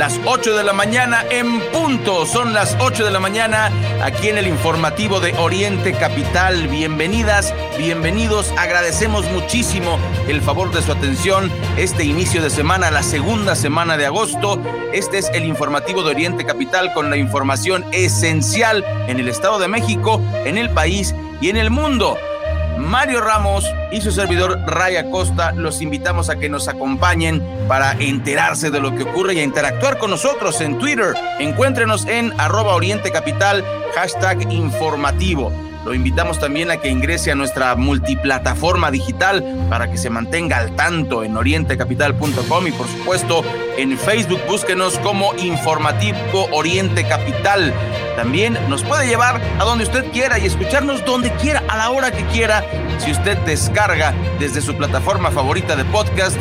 Las 8 de la mañana en punto. Son las 8 de la mañana aquí en el informativo de Oriente Capital. Bienvenidas, bienvenidos. Agradecemos muchísimo el favor de su atención este inicio de semana, la segunda semana de agosto. Este es el informativo de Oriente Capital con la información esencial en el Estado de México, en el país y en el mundo. Mario Ramos y su servidor Raya Costa los invitamos a que nos acompañen para enterarse de lo que ocurre y a interactuar con nosotros en Twitter. Encuéntrenos en arroba Oriente Capital, hashtag informativo. Lo invitamos también a que ingrese a nuestra multiplataforma digital para que se mantenga al tanto en orientecapital.com y por supuesto en Facebook búsquenos como Informativo Oriente Capital. También nos puede llevar a donde usted quiera y escucharnos donde quiera, a la hora que quiera, si usted descarga desde su plataforma favorita de podcast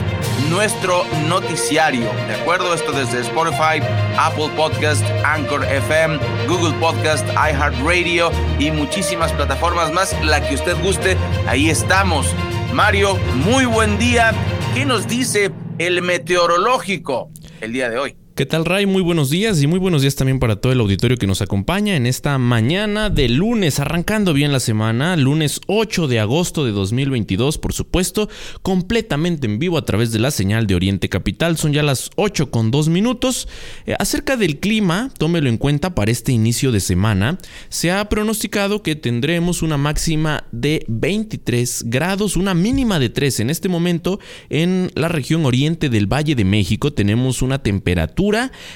nuestro noticiario. ¿De acuerdo? Esto desde Spotify, Apple Podcast, Anchor FM, Google Podcast, iHeartRadio y muchísimas plataformas más, la que usted guste, ahí estamos. Mario, muy buen día. ¿Qué nos dice el meteorológico el día de hoy? ¿Qué tal, Ray? Muy buenos días y muy buenos días también para todo el auditorio que nos acompaña en esta mañana de lunes, arrancando bien la semana, lunes 8 de agosto de 2022, por supuesto, completamente en vivo a través de la señal de Oriente Capital. Son ya las 8 con 2 minutos. Eh, acerca del clima, tómelo en cuenta para este inicio de semana. Se ha pronosticado que tendremos una máxima de 23 grados, una mínima de 3. En este momento, en la región oriente del Valle de México, tenemos una temperatura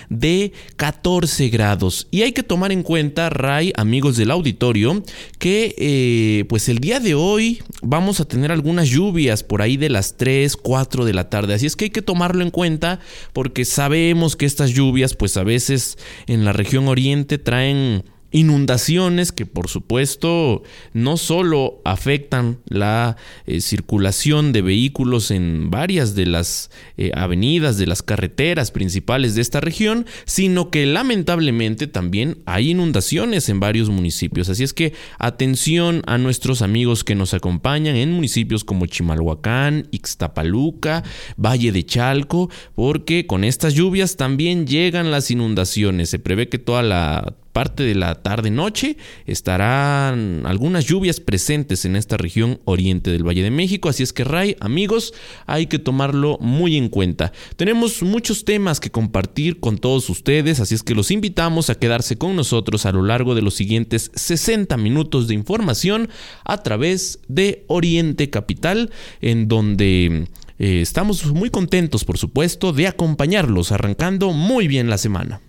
de 14 grados. Y hay que tomar en cuenta, Ray, amigos del auditorio, que eh, pues el día de hoy vamos a tener algunas lluvias por ahí de las 3, 4 de la tarde. Así es que hay que tomarlo en cuenta porque sabemos que estas lluvias pues a veces en la región oriente traen Inundaciones que por supuesto no solo afectan la eh, circulación de vehículos en varias de las eh, avenidas, de las carreteras principales de esta región, sino que lamentablemente también hay inundaciones en varios municipios. Así es que atención a nuestros amigos que nos acompañan en municipios como Chimalhuacán, Ixtapaluca, Valle de Chalco, porque con estas lluvias también llegan las inundaciones. Se prevé que toda la parte de la tarde-noche estarán algunas lluvias presentes en esta región oriente del Valle de México, así es que Ray, amigos, hay que tomarlo muy en cuenta. Tenemos muchos temas que compartir con todos ustedes, así es que los invitamos a quedarse con nosotros a lo largo de los siguientes 60 minutos de información a través de Oriente Capital, en donde eh, estamos muy contentos, por supuesto, de acompañarlos arrancando muy bien la semana.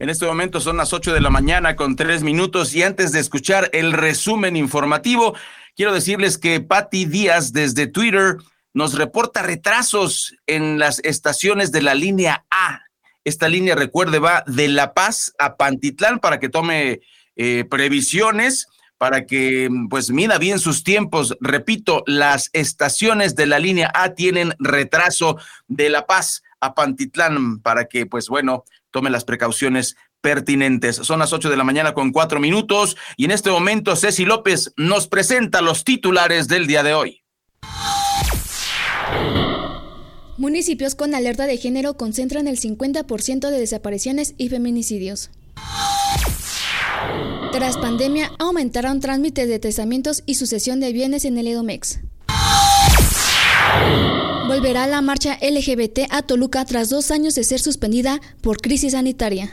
En este momento son las 8 de la mañana con tres minutos y antes de escuchar el resumen informativo, quiero decirles que Patti Díaz desde Twitter nos reporta retrasos en las estaciones de la línea A. Esta línea, recuerde, va de La Paz a Pantitlán para que tome eh, previsiones, para que pues mida bien sus tiempos. Repito, las estaciones de la línea A tienen retraso de La Paz a Pantitlán para que pues bueno, tome las precauciones pertinentes. Son las 8 de la mañana con cuatro minutos y en este momento Ceci López nos presenta los titulares del día de hoy. Municipios con alerta de género concentran el 50% de desapariciones y feminicidios. Tras pandemia, aumentaron trámites de testamentos y sucesión de bienes en el Edomex. Volverá la marcha LGBT a Toluca tras dos años de ser suspendida por crisis sanitaria.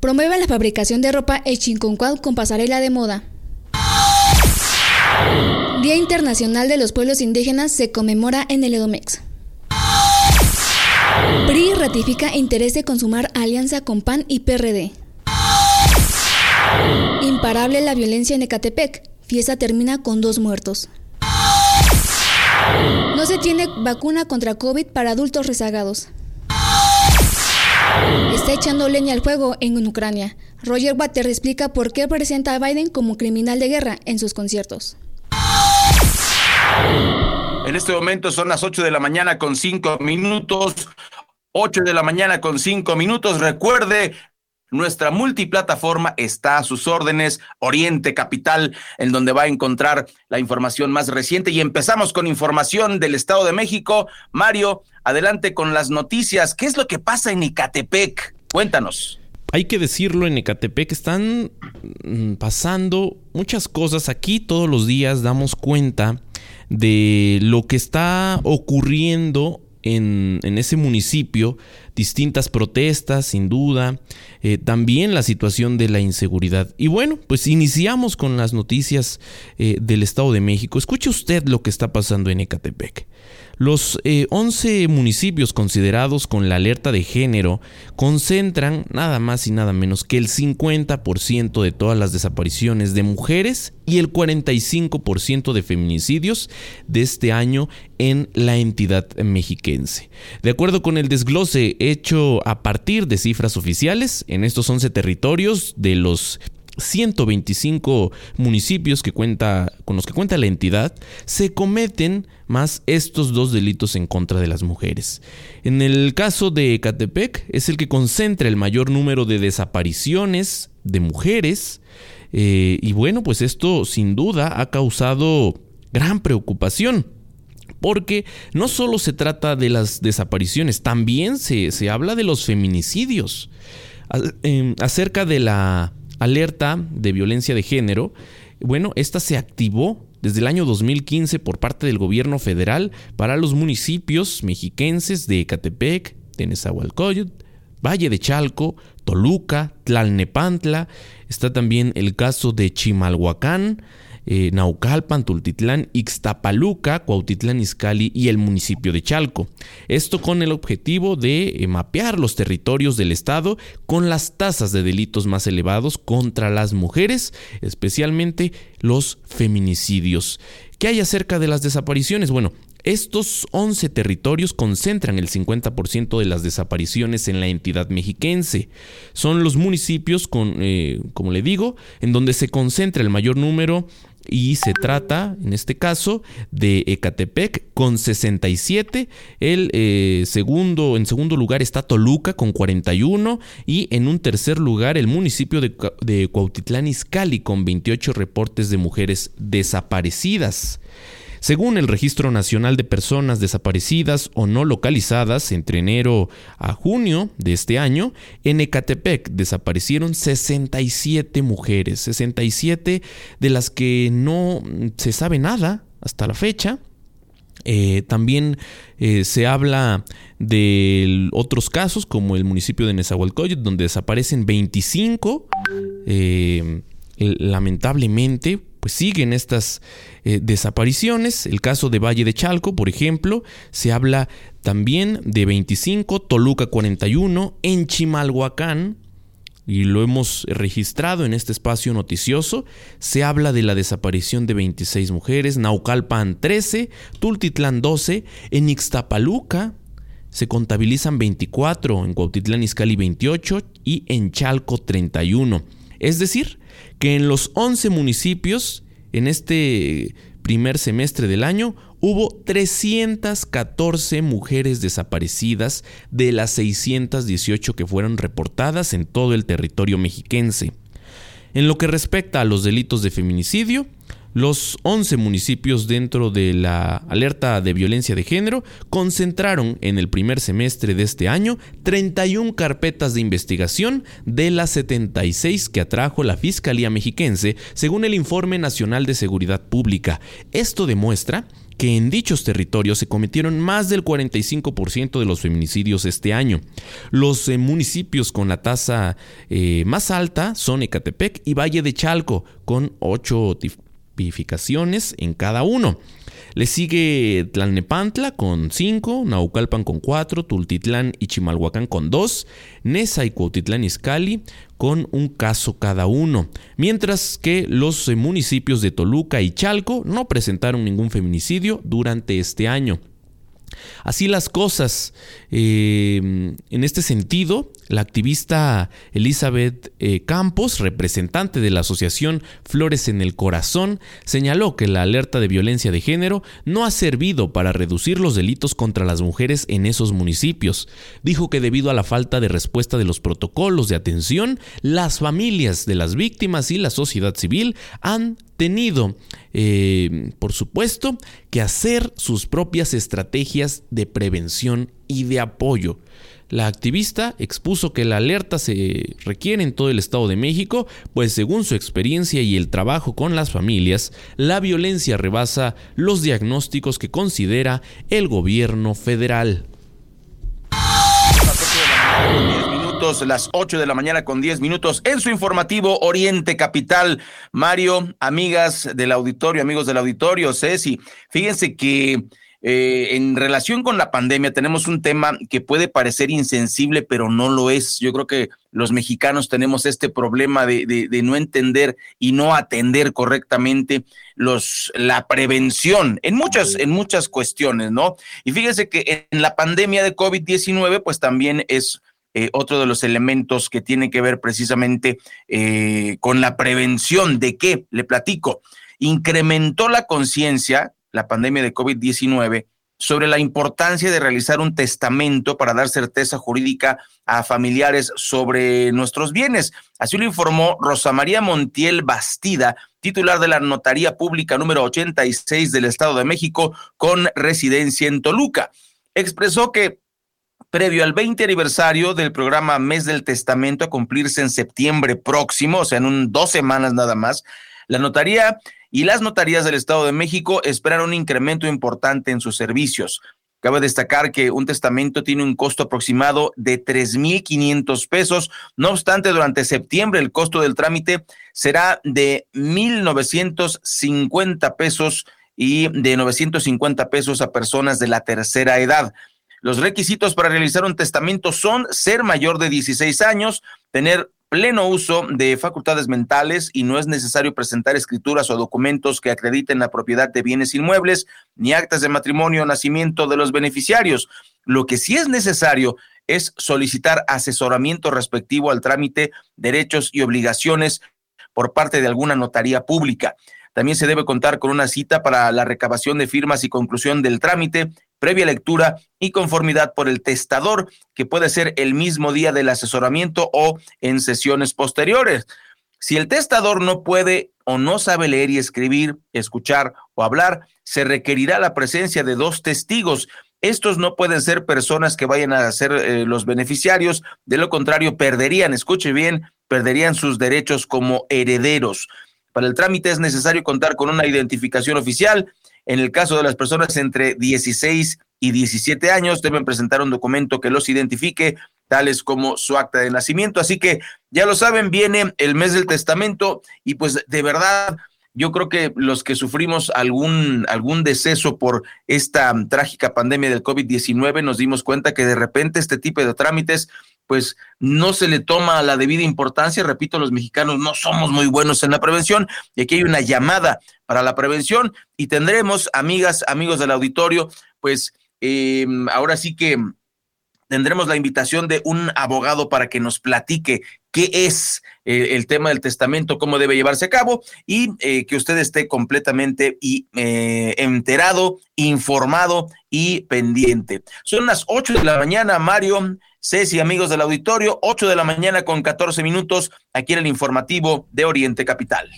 Promueve la fabricación de ropa el Chinconcuad con pasarela de moda. Día Internacional de los Pueblos Indígenas se conmemora en el Edomex. PRI ratifica interés de consumar alianza con PAN y PRD. Imparable la violencia en Ecatepec. Fiesta termina con dos muertos. No se tiene vacuna contra COVID para adultos rezagados. Está echando leña al fuego en Ucrania. Roger Water explica por qué presenta a Biden como criminal de guerra en sus conciertos. En este momento son las 8 de la mañana con 5 minutos. 8 de la mañana con 5 minutos. Recuerde, nuestra multiplataforma está a sus órdenes, Oriente Capital, en donde va a encontrar la información más reciente. Y empezamos con información del Estado de México. Mario, adelante con las noticias. ¿Qué es lo que pasa en Icatepec? Cuéntanos. Hay que decirlo, en Ecatepec están mm, pasando muchas cosas. Aquí todos los días damos cuenta de lo que está ocurriendo en, ese municipio, distintas protestas, sin duda, eh, también la situación de la inseguridad. Y bueno, pues iniciamos con las noticias eh, del Estado de México. Escuche usted lo que está pasando en Ecatepec. Los 11 eh, municipios considerados con la alerta de género concentran nada más y nada menos que el 50% de todas las desapariciones de mujeres y el 45% de feminicidios de este año en la entidad mexiquense. De acuerdo con el desglose hecho a partir de cifras oficiales, en estos 11 territorios de los 125 municipios que cuenta, con los que cuenta la entidad, se cometen más estos dos delitos en contra de las mujeres. En el caso de Ecatepec, es el que concentra el mayor número de desapariciones de mujeres. Eh, y bueno, pues esto sin duda ha causado gran preocupación. Porque no solo se trata de las desapariciones, también se, se habla de los feminicidios. Em, acerca de la alerta de violencia de género, bueno, esta se activó desde el año 2015 por parte del gobierno federal para los municipios mexiquenses de Ecatepec, Tenezahualcoyot, Valle de Chalco, Toluca, Tlalnepantla, está también el caso de Chimalhuacán, eh, Naucalpan, Tultitlán, Ixtapaluca, Cuautitlán Izcalli y el municipio de Chalco. Esto con el objetivo de eh, mapear los territorios del estado con las tasas de delitos más elevados contra las mujeres, especialmente los feminicidios. ¿Qué hay acerca de las desapariciones? Bueno, estos 11 territorios concentran el 50% de las desapariciones en la entidad mexiquense. Son los municipios, con, eh, como le digo, en donde se concentra el mayor número y se trata, en este caso, de Ecatepec con 67. El eh, segundo, en segundo lugar está Toluca con 41 y en un tercer lugar el municipio de, de Cuautitlán Izcalli con 28 reportes de mujeres desaparecidas. Según el Registro Nacional de Personas Desaparecidas o No Localizadas, entre enero a junio de este año, en Ecatepec desaparecieron 67 mujeres, 67 de las que no se sabe nada hasta la fecha. Eh, también eh, se habla de otros casos como el municipio de Nezahualcóyotl donde desaparecen 25. Eh, lamentablemente, pues siguen estas eh, desapariciones. El caso de Valle de Chalco, por ejemplo, se habla también de 25, Toluca 41, en Chimalhuacán, y lo hemos registrado en este espacio noticioso, se habla de la desaparición de 26 mujeres, Naucalpan 13, Tultitlán 12, en Ixtapaluca se contabilizan 24, en Cuautitlán Izcalli 28 y en Chalco 31. Es decir, que en los 11 municipios, en este primer semestre del año, hubo 314 mujeres desaparecidas de las 618 que fueron reportadas en todo el territorio mexiquense. En lo que respecta a los delitos de feminicidio, los 11 municipios dentro de la alerta de violencia de género concentraron en el primer semestre de este año 31 carpetas de investigación de las 76 que atrajo la Fiscalía Mexiquense, según el Informe Nacional de Seguridad Pública. Esto demuestra que en dichos territorios se cometieron más del 45% de los feminicidios este año. Los eh, municipios con la tasa eh, más alta son Ecatepec y Valle de Chalco, con 8 en cada uno. Le sigue Tlalnepantla con 5, Naucalpan con 4, Tultitlán y Chimalhuacán con 2, Nesa y Cuautitlán Izcalli con un caso cada uno, mientras que los municipios de Toluca y Chalco no presentaron ningún feminicidio durante este año. Así las cosas. Eh, en este sentido, la activista Elizabeth eh, Campos, representante de la asociación Flores en el Corazón, señaló que la alerta de violencia de género no ha servido para reducir los delitos contra las mujeres en esos municipios. Dijo que debido a la falta de respuesta de los protocolos de atención, las familias de las víctimas y la sociedad civil han tenido, eh, por supuesto, que hacer sus propias estrategias de prevención y de apoyo. La activista expuso que la alerta se requiere en todo el Estado de México, pues según su experiencia y el trabajo con las familias, la violencia rebasa los diagnósticos que considera el gobierno federal. Las 8 de la mañana con 10 minutos en su informativo Oriente Capital. Mario, amigas del auditorio, amigos del auditorio, Ceci, fíjense que eh, en relación con la pandemia tenemos un tema que puede parecer insensible, pero no lo es. Yo creo que los mexicanos tenemos este problema de, de, no entender y no atender correctamente los, la prevención en muchas, en muchas cuestiones, ¿no? Y fíjense que en la pandemia de COVID-19, pues también es eh, otro de los elementos que tiene que ver precisamente eh, con la prevención. ¿De qué? Le platico. Incrementó la conciencia la pandemia de COVID-19 sobre la importancia de realizar un testamento para dar certeza jurídica a familiares sobre nuestros bienes. Así lo informó Rosa María Montiel Bastida, titular de la Notaría Pública número 86 del Estado de México, con residencia en Toluca. Expresó que previo al 20 aniversario del programa Mes del Testamento a cumplirse en septiembre próximo, o sea, en un, dos semanas nada más, la notaría y las notarías del Estado de México esperan un incremento importante en sus servicios. Cabe destacar que un testamento tiene un costo aproximado de 3.500 pesos. No obstante, durante septiembre el costo del trámite será de 1.950 pesos y de 950 pesos a personas de la tercera edad. Los requisitos para realizar un testamento son ser mayor de 16 años, tener pleno uso de facultades mentales y no es necesario presentar escrituras o documentos que acrediten la propiedad de bienes inmuebles ni actas de matrimonio o nacimiento de los beneficiarios. Lo que sí es necesario es solicitar asesoramiento respectivo al trámite, derechos y obligaciones por parte de alguna notaría pública. También se debe contar con una cita para la recabación de firmas y conclusión del trámite, previa lectura y conformidad por el testador, que puede ser el mismo día del asesoramiento o en sesiones posteriores. Si el testador no puede o no sabe leer y escribir, escuchar o hablar, se requerirá la presencia de dos testigos. Estos no pueden ser personas que vayan a ser eh, los beneficiarios, de lo contrario perderían, escuche bien, perderían sus derechos como herederos. Para el trámite es necesario contar con una identificación oficial. En el caso de las personas entre 16 y 17 años, deben presentar un documento que los identifique, tales como su acta de nacimiento. Así que ya lo saben, viene el mes del testamento y pues de verdad yo creo que los que sufrimos algún, algún deceso por esta trágica pandemia del COVID-19 nos dimos cuenta que de repente este tipo de trámites pues no se le toma la debida importancia. Repito, los mexicanos no somos muy buenos en la prevención y aquí hay una llamada para la prevención y tendremos, amigas, amigos del auditorio, pues em, ahora sí que tendremos la invitación de un abogado para que nos platique qué es eh, el tema del testamento, cómo debe llevarse a cabo y eh, que usted esté completamente eh, enterado, informado y pendiente. Son las 8 de la mañana, Mario. Ceci, amigos del auditorio, 8 de la mañana con 14 minutos, aquí en el informativo de Oriente Capital.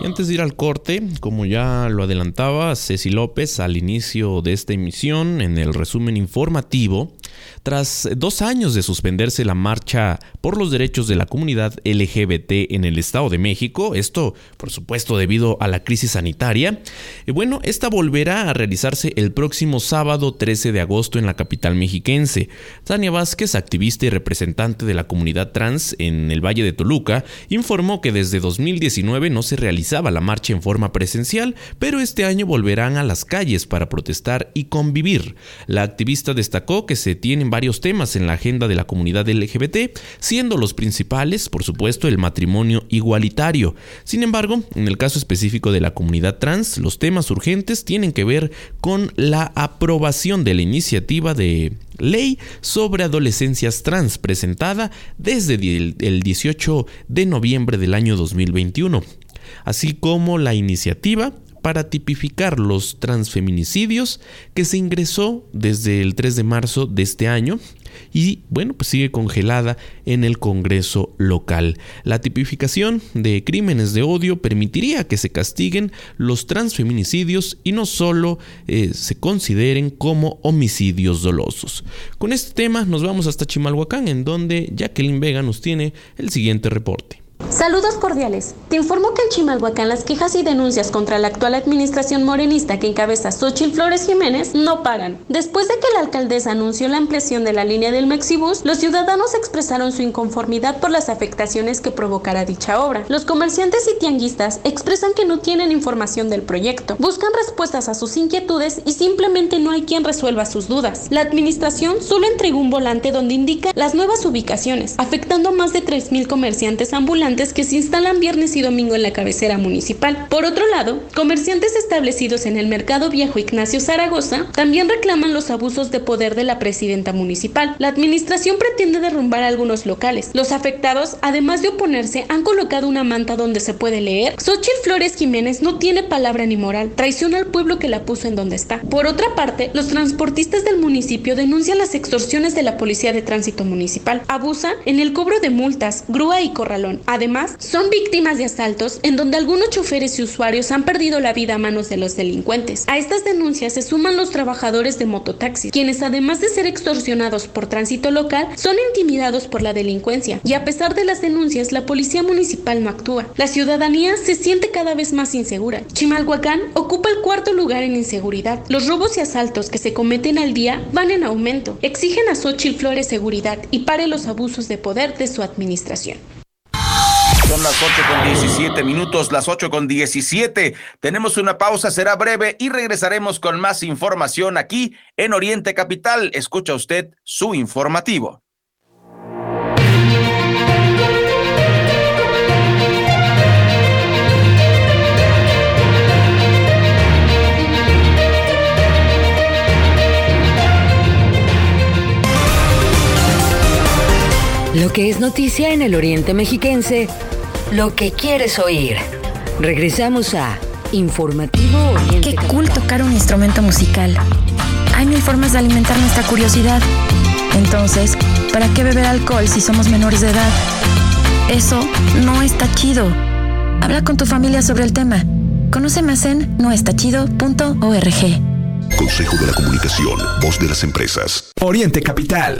Y antes de ir al corte, como ya lo adelantaba Ceci López al inicio de esta emisión, en el resumen informativo, tras dos años de suspenderse la marcha por los derechos de la comunidad LGBT en el Estado de México, esto por supuesto debido a la crisis sanitaria, eh, bueno, esta volverá a realizarse el próximo sábado 13 de agosto en la capital mexiquense. Tania Vázquez, activista y representante de la comunidad trans en el Valle de Toluca, informó que desde 2019 no se realizaba la marcha en forma presencial, pero este año volverán a las calles para protestar y convivir. La activista destacó que se tiene varios temas en la agenda de la comunidad LGBT, siendo los principales, por supuesto, el matrimonio igualitario. Sin embargo, en el caso específico de la comunidad trans, los temas urgentes tienen que ver con la aprobación de la iniciativa de ley sobre adolescencias trans presentada desde el 18 de noviembre del año 2021, así como la iniciativa para tipificar los transfeminicidios que se ingresó desde el 3 de marzo de este año y bueno, pues sigue congelada en el Congreso local. La tipificación de crímenes de odio permitiría que se castiguen los transfeminicidios y no solo eh, se consideren como homicidios dolosos. Con este tema nos vamos hasta Chimalhuacán, en donde Jacqueline Vega nos tiene el siguiente reporte. Saludos cordiales. Te informo que en Chimalhuacán las quejas y denuncias contra la actual administración morenista que encabeza Xochitl Flores Jiménez no paran. Después de que la alcaldesa anunció la ampliación de la línea del Mexibus, los ciudadanos expresaron su inconformidad por las afectaciones que provocará dicha obra. Los comerciantes y tianguistas expresan que no tienen información del proyecto, buscan respuestas a sus inquietudes y simplemente no hay quien resuelva sus dudas. La administración solo entregó un volante donde indica las nuevas ubicaciones, afectando a más de 3.000 comerciantes ambulantes que se instalan viernes y domingo en la cabecera municipal. Por otro lado, comerciantes establecidos en el Mercado Viejo Ignacio Zaragoza también reclaman los abusos de poder de la presidenta municipal. La administración pretende derrumbar algunos locales. Los afectados, además de oponerse, han colocado una manta donde se puede leer Xochitl Flores Jiménez no tiene palabra ni moral, traiciona al pueblo que la puso en donde está. Por otra parte, los transportistas del municipio denuncian las extorsiones de la Policía de Tránsito Municipal. Abusa en el cobro de multas, grúa y corralón. Además, son víctimas de asaltos en donde algunos choferes y usuarios han perdido la vida a manos de los delincuentes. A estas denuncias se suman los trabajadores de mototaxis, quienes además de ser extorsionados por tránsito local, son intimidados por la delincuencia. Y a pesar de las denuncias, la policía municipal no actúa. La ciudadanía se siente cada vez más insegura. Chimalhuacán ocupa el cuarto lugar en inseguridad. Los robos y asaltos que se cometen al día van en aumento. Exigen a Xochitl Flores seguridad y pare los abusos de poder de su administración. Son las 8 con 17 minutos, las 8 con 17. Tenemos una pausa, será breve y regresaremos con más información aquí en Oriente Capital. Escucha usted su informativo. Lo que es noticia en el Oriente Mexiquense lo que quieres oír. Regresamos a Informativo Oriente. Qué cool tocar un instrumento musical. Hay mil formas de alimentar nuestra curiosidad. Entonces, ¿para qué beber alcohol si somos menores de edad? Eso no está chido. Habla con tu familia sobre el tema. Conoce más en noestachido.org. Consejo de la Comunicación, voz de las empresas. Oriente Capital.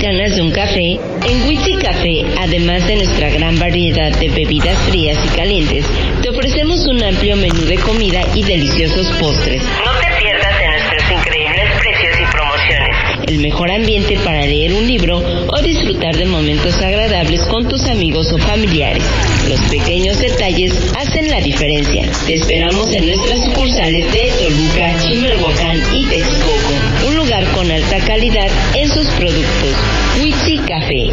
¿Tienes ganas de un café? En Witsi Café, además de nuestra gran variedad de bebidas frías y calientes, te ofrecemos un amplio menú de comida y deliciosos postres. No te pierdas de nuestros increíbles precios y promociones. El mejor ambiente para leer un libro o disfrutar de momentos agradables con tus amigos o familiares. Los pequeños detalles hacen la diferencia. Te esperamos en nuestras sucursales de Toluca, Chimalhuacán y Texcoco. Con alta calidad en sus productos. Witsi Café.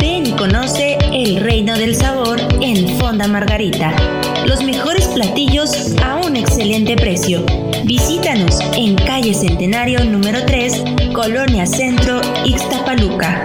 Ven y conoce el reino del sabor en Fonda Margarita. Los mejores platillos a un excelente precio. Visítanos en calle Centenario número 3, Colonia Centro, Ixtapaluca.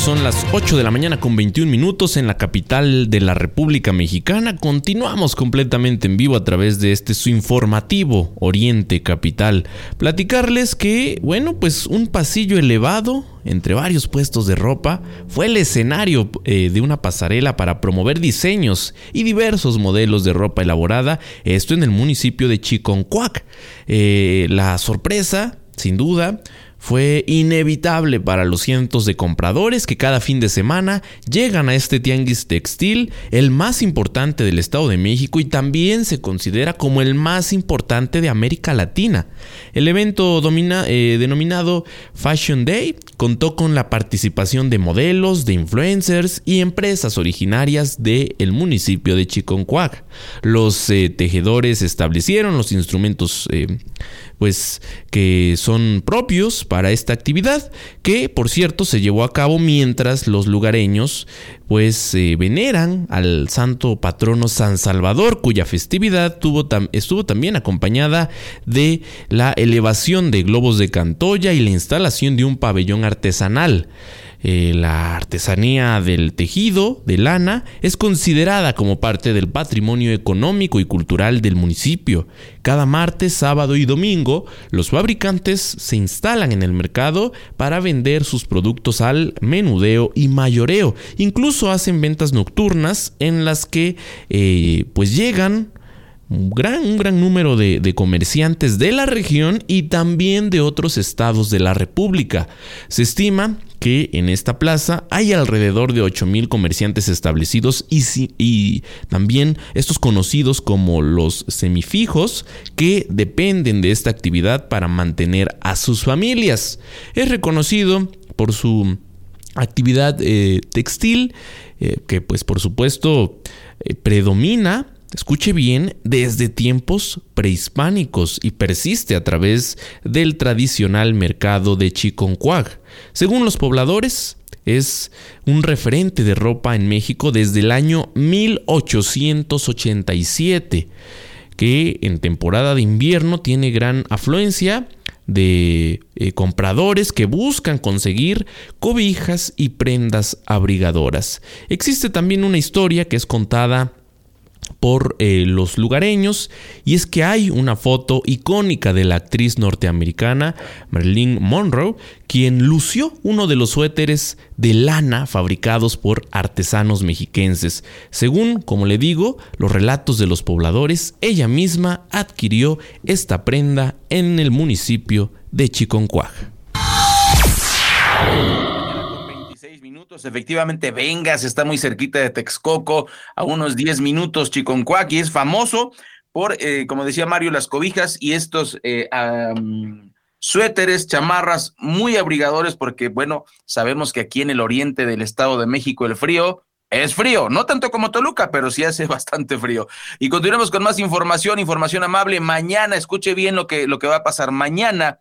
Son las 8 de la mañana con 21 minutos en la capital de la República Mexicana. Continuamos completamente en vivo a través de este su informativo Oriente Capital. Platicarles que, bueno, pues un pasillo elevado entre varios puestos de ropa fue el escenario eh, de una pasarela para promover diseños y diversos modelos de ropa elaborada, esto en el municipio de Chiconcuac. Eh, la sorpresa, sin duda, fue inevitable para los cientos de compradores que cada fin de semana llegan a este tianguis textil, el más importante del Estado de México y también se considera como el más importante de América Latina. El evento eh, denominado Fashion Day contó con la participación de modelos, de influencers y empresas originarias del municipio de Chiconcuac. Los eh, tejedores establecieron los instrumentos eh, pues que son propios para esta actividad, que por cierto se llevó a cabo mientras los lugareños pues veneran al santo patrono San Salvador, cuya festividad tuvo estuvo también acompañada de la elevación de globos de Cantoya y la instalación de un pabellón artesanal. Eh, la artesanía del tejido de lana es considerada como parte del patrimonio económico y cultural del municipio. Cada martes, sábado y domingo, los fabricantes se instalan en el mercado para vender sus productos al menudeo y mayoreo. Incluso hacen ventas nocturnas en las que eh, pues llegan un gran, un gran número de, de, comerciantes de la región y también de otros estados de la República. Se estima que en esta plaza hay alrededor de 8.000 comerciantes establecidos y, y también estos conocidos como los semifijos que dependen de esta actividad para mantener a sus familias. Es reconocido por su actividad eh, textil eh, que pues por supuesto eh, predomina escuche bien, desde tiempos prehispánicos y persiste a través del tradicional mercado de Chiconcuag. Según los pobladores, es un referente de ropa en México desde el año 1887, que en temporada de invierno tiene gran afluencia de eh, compradores que buscan conseguir cobijas y prendas abrigadoras. Existe también una historia que es contada por eh, los lugareños y es que hay una foto icónica de la actriz norteamericana Marilyn Monroe quien lució uno de los suéteres de lana fabricados por artesanos mexiquenses. Según, como le digo, los relatos de los pobladores, ella misma adquirió esta prenda en el municipio de Chiconcuaj efectivamente Vengas está muy cerquita de Texcoco, a unos 10 minutos Chiconcuac, y es famoso por, eh, como decía Mario, las cobijas y estos eh, suéteres, chamarras muy abrigadores, porque bueno, sabemos que aquí en el oriente del Estado de México el frío es frío, no tanto como Toluca, pero sí hace bastante frío. Y continuemos con más información, información amable. Mañana, escuche bien lo que, lo que va a pasar. Mañana,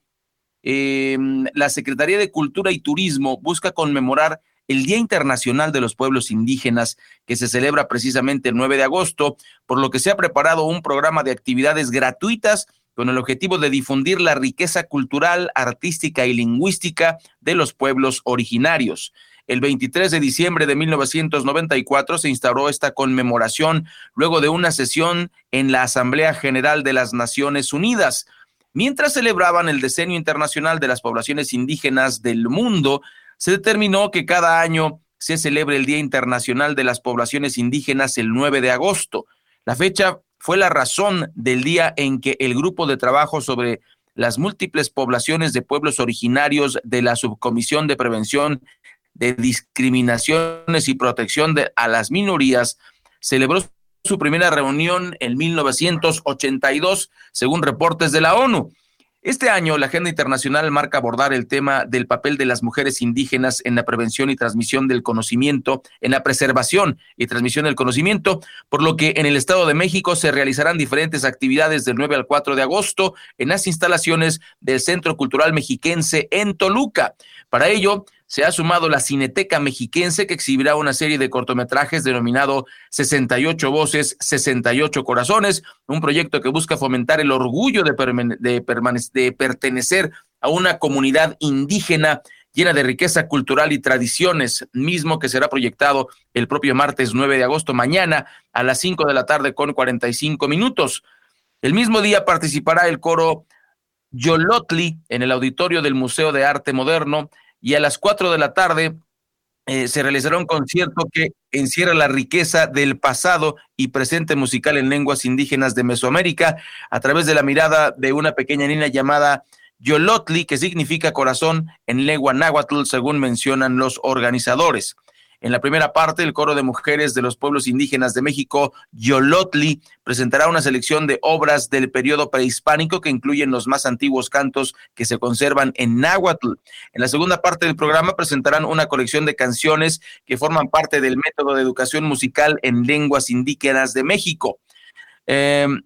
em, la Secretaría de Cultura y Turismo busca conmemorar el Día Internacional de los Pueblos Indígenas, que se celebra precisamente el 9 de agosto, por lo que se ha preparado un programa de actividades gratuitas con el objetivo de difundir la riqueza cultural, artística y lingüística de los pueblos originarios. El 23 de diciembre de 1994 se instauró esta conmemoración luego de una sesión en la Asamblea General de las Naciones Unidas. Mientras celebraban el Decenio Internacional de las Poblaciones Indígenas del Mundo, se determinó que cada año se celebre el Día Internacional de las Poblaciones Indígenas el 9 de agosto. La fecha fue la razón del día en que el grupo de trabajo sobre las múltiples poblaciones de pueblos originarios de la Subcomisión de Prevención de Discriminaciones y Protección de, a las Minorías celebró su primera reunión en 1982, según reportes de la ONU. Este año, la agenda internacional marca abordar el tema del papel de las mujeres indígenas en la prevención y transmisión del conocimiento, en la preservación y transmisión del conocimiento, por lo que en el Estado de México se realizarán diferentes actividades del 9 al 4 de agosto en las instalaciones del Centro Cultural Mexiquense en Toluca. Para ello, se ha sumado la Cineteca Mexiquense que exhibirá una serie de cortometrajes denominado 68 Voces, 68 Corazones, un proyecto que busca fomentar el orgullo de, pertenecer a una comunidad indígena llena de riqueza cultural y tradiciones, mismo que será proyectado el propio martes 9 de agosto, mañana a las 5 de la tarde con 45 minutos. El mismo día participará el coro Yolotli en el auditorio del Museo de Arte Moderno y a las 4 de la tarde eh, se realizará un concierto que encierra la riqueza del pasado y presente musical en lenguas indígenas de Mesoamérica a través de la mirada de una pequeña niña llamada Yolotli, que significa corazón en lengua náhuatl, según mencionan los organizadores. En la primera parte, el coro de mujeres de los pueblos indígenas de México, Yolotli, presentará una selección de obras del periodo prehispánico que incluyen los más antiguos cantos que se conservan en náhuatl. En la segunda parte del programa presentarán una colección de canciones que forman parte del método de educación musical en lenguas indígenas de México. Em,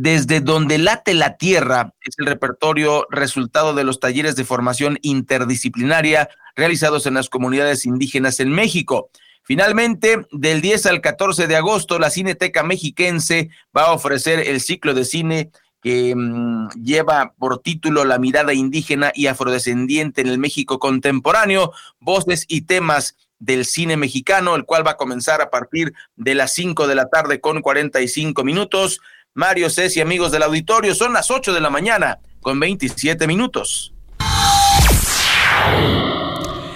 desde donde late la tierra es el repertorio resultado de los talleres de formación interdisciplinaria realizados en las comunidades indígenas en México. Finalmente, del 10 al 14 de agosto, la Cineteca Mexiquense va a ofrecer el ciclo de cine que mm, lleva por título La mirada indígena y afrodescendiente en el México contemporáneo, voces y temas del cine mexicano, el cual va a comenzar a partir de las 5 de la tarde con 45 minutos. Mario Ceci, amigos del auditorio, son las 8 de la mañana con 27 minutos.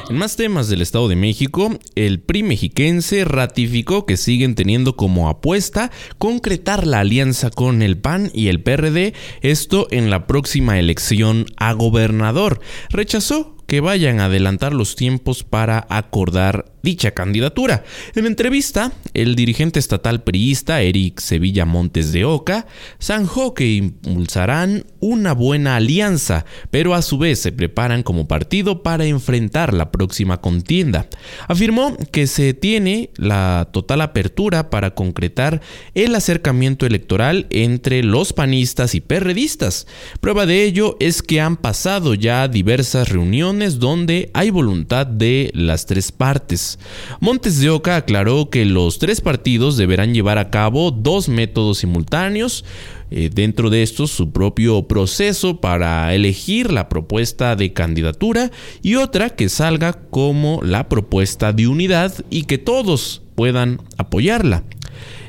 En más temas del Estado de México, el PRI mexiquense ratificó que siguen teniendo como apuesta concretar la alianza con el PAN y el PRD, esto en la próxima elección a gobernador. Rechazó que vayan a adelantar los tiempos para acordar dicha candidatura. En entrevista, el dirigente estatal priista Eric Sevilla Montes de Oca zanjó que impulsarán una buena alianza, pero a su vez se preparan como partido para enfrentar la próxima contienda. Afirmó que se tiene la total apertura para concretar el acercamiento electoral entre los panistas y perredistas. Prueba de ello es que han pasado ya diversas reuniones donde hay voluntad de las tres partes. Montes de Oca aclaró que los tres partidos deberán llevar a cabo dos métodos simultáneos, eh, dentro de estos su propio proceso para elegir la propuesta de candidatura y otra que salga como la propuesta de unidad y que todos puedan apoyarla.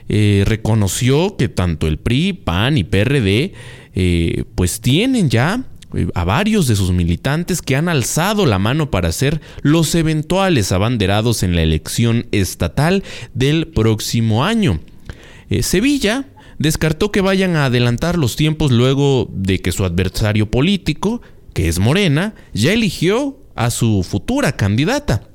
Eh, reconoció que tanto el PRI, PAN y PRD eh, pues tienen ya a varios de sus militantes que han alzado la mano para ser los eventuales abanderados en la elección estatal del próximo año. Eh, Sevilla descartó que vayan a adelantar los tiempos luego de que su adversario político, que es Morena, ya eligió a su futura candidata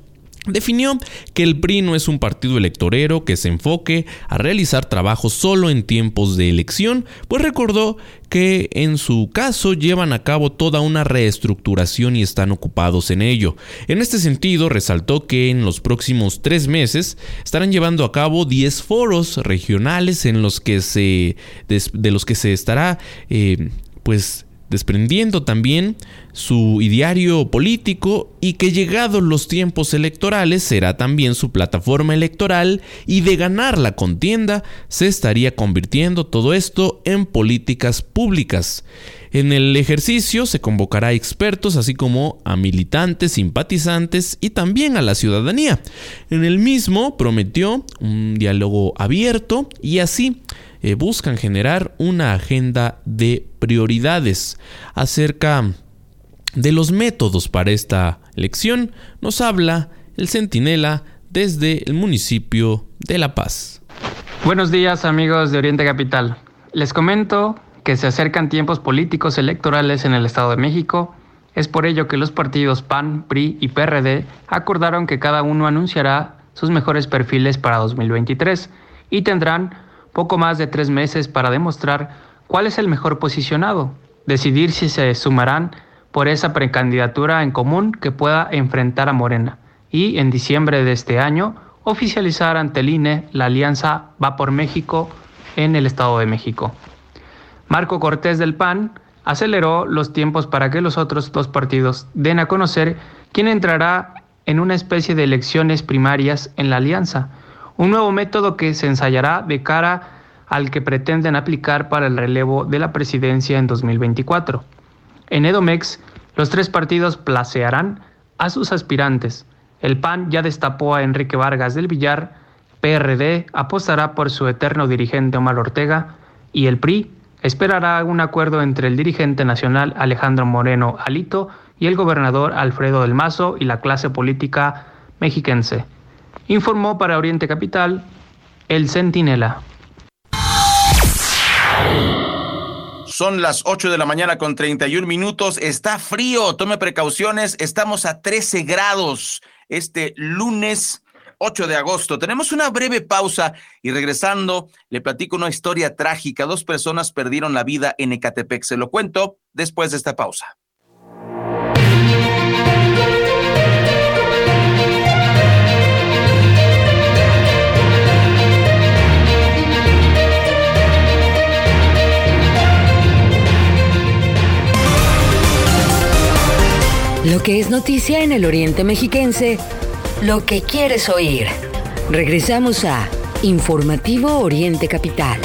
definió que el PRI no es un partido electorero que se enfoque a realizar trabajo solo en tiempos de elección, pues recordó que en su caso llevan a cabo toda una reestructuración y están ocupados en ello. En este sentido, resaltó que en los próximos tres meses estarán llevando a cabo 10 foros regionales en los que se, de, los que se estará eh, pues desprendiendo también su ideario político y que llegados los tiempos electorales será también su plataforma electoral y de ganar la contienda se estaría convirtiendo todo esto en políticas públicas. En el ejercicio se convocará a expertos así como a militantes, simpatizantes y también a la ciudadanía. En el mismo prometió un diálogo abierto y así eh, buscan generar una agenda de prioridades acerca de los métodos para esta elección. Nos habla el Centinela desde el municipio de La Paz. Buenos días amigos de Oriente Capital. Les comento que se acercan tiempos políticos electorales en el Estado de México. Es por ello que los partidos PAN, PRI y PRD acordaron que cada uno anunciará sus mejores perfiles para 2023 y tendrán poco más de tres meses para demostrar cuál es el mejor posicionado, decidir si se sumarán por esa precandidatura en común que pueda enfrentar a Morena y en diciembre de este año oficializar ante el INE la alianza Va por México en el Estado de México. Marco Cortés del PAN aceleró los tiempos para que los otros dos partidos den a conocer quién entrará en una especie de elecciones primarias en la alianza, un nuevo método que se ensayará de cara al que pretenden aplicar para el relevo de la presidencia en 2024. En Edomex, los tres partidos placearán a sus aspirantes. El PAN ya destapó a Enrique Vargas del Villar, PRD apostará por su eterno dirigente Omar Ortega y el PRI esperará un acuerdo entre el dirigente nacional Alejandro Moreno Alito y el gobernador Alfredo del Mazo y la clase política mexiquense informó para Oriente Capital el Centinela. Son las 8 de la mañana con 31 minutos. Está frío, tome precauciones. Estamos a 13 grados este lunes 8 de agosto. Tenemos una breve pausa y regresando le platico una historia trágica. Dos personas perdieron la vida en Ecatepec. Se lo cuento después de esta pausa. Lo que es noticia en el Oriente Mexiquense, lo que quieres oír. Regresamos a Informativo Oriente Capital.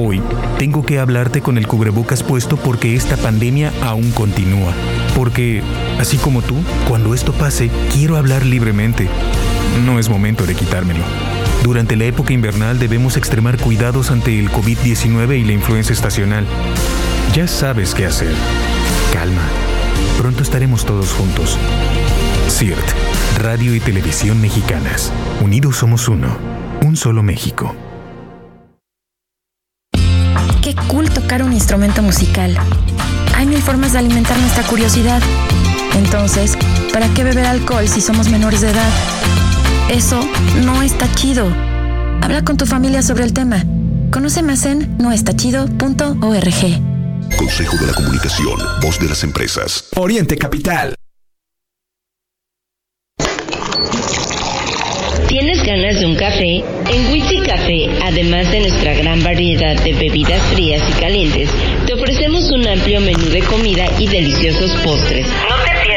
Hoy tengo que hablarte con el cubrebocas puesto porque esta pandemia aún continúa. Porque, así como tú, cuando esto pase, quiero hablar libremente. No es momento de quitármelo. Durante la época invernal debemos extremar cuidados ante el COVID-19 y la influenza estacional. Ya sabes qué hacer. Calma. Pronto estaremos todos juntos. CIRT, Radio y Televisión Mexicanas. Unidos somos uno. Un solo México. Qué cool tocar un instrumento musical. Hay mil formas de alimentar nuestra curiosidad. Entonces, ¿para qué beber alcohol si somos menores de edad? Eso no está chido. Habla con tu familia sobre el tema. Conoce más en noestachido.org. Consejo de la Comunicación, voz de las empresas. Oriente Capital. ¿Tienes ganas de un café? En Witsi Café, además de nuestra gran variedad de bebidas frías y calientes, te ofrecemos un amplio menú de comida y deliciosos postres. No te pierdas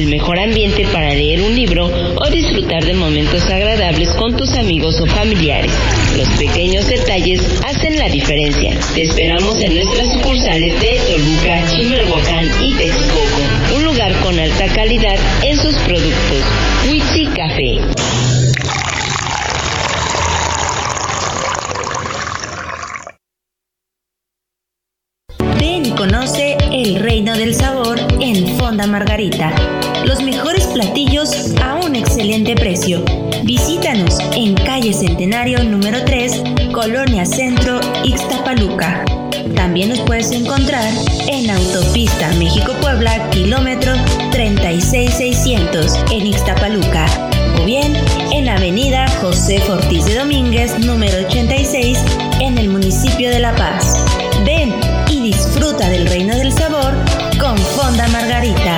el mejor ambiente para leer un libro o disfrutar de momentos agradables con tus amigos o familiares. Los pequeños detalles hacen la diferencia. Te esperamos en nuestras sucursales de Toluca, Chimalhuacán y Texcoco. Un lugar con alta calidad en sus productos. Witsi Café. Ven y conoce el reino del sabor Margarita. Los mejores platillos a un excelente precio. Visítanos en calle Centenario número 3, Colonia Centro, Ixtapaluca. También nos puedes encontrar en Autopista México-Puebla, kilómetro 36600 en Ixtapaluca. O bien en Avenida José Fortís de Domínguez, número 86, en el municipio de La Paz. Ven y disfruta del reino del sabor con Fonda Margarita.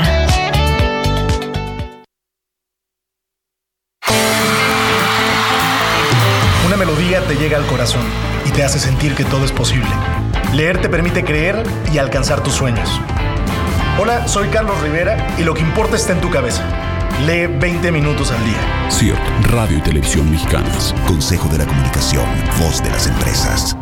Corazón y te hace sentir que todo es posible. Leer te permite creer y alcanzar tus sueños. Hola, soy Carlos Rivera y lo que importa está en tu cabeza. Lee 20 minutos al día. CIRT, Radio y Televisión Mexicanas. Consejo de la Comunicación, voz de las empresas.